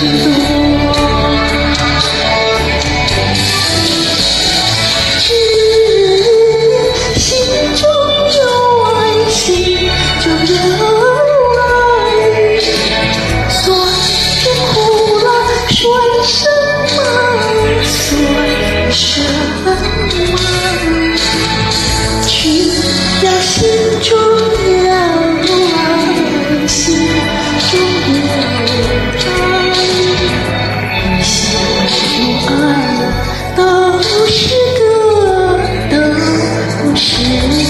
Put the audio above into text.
多只要心中有爱心中有爱酸甜苦辣算什么算什么只要心中有 Many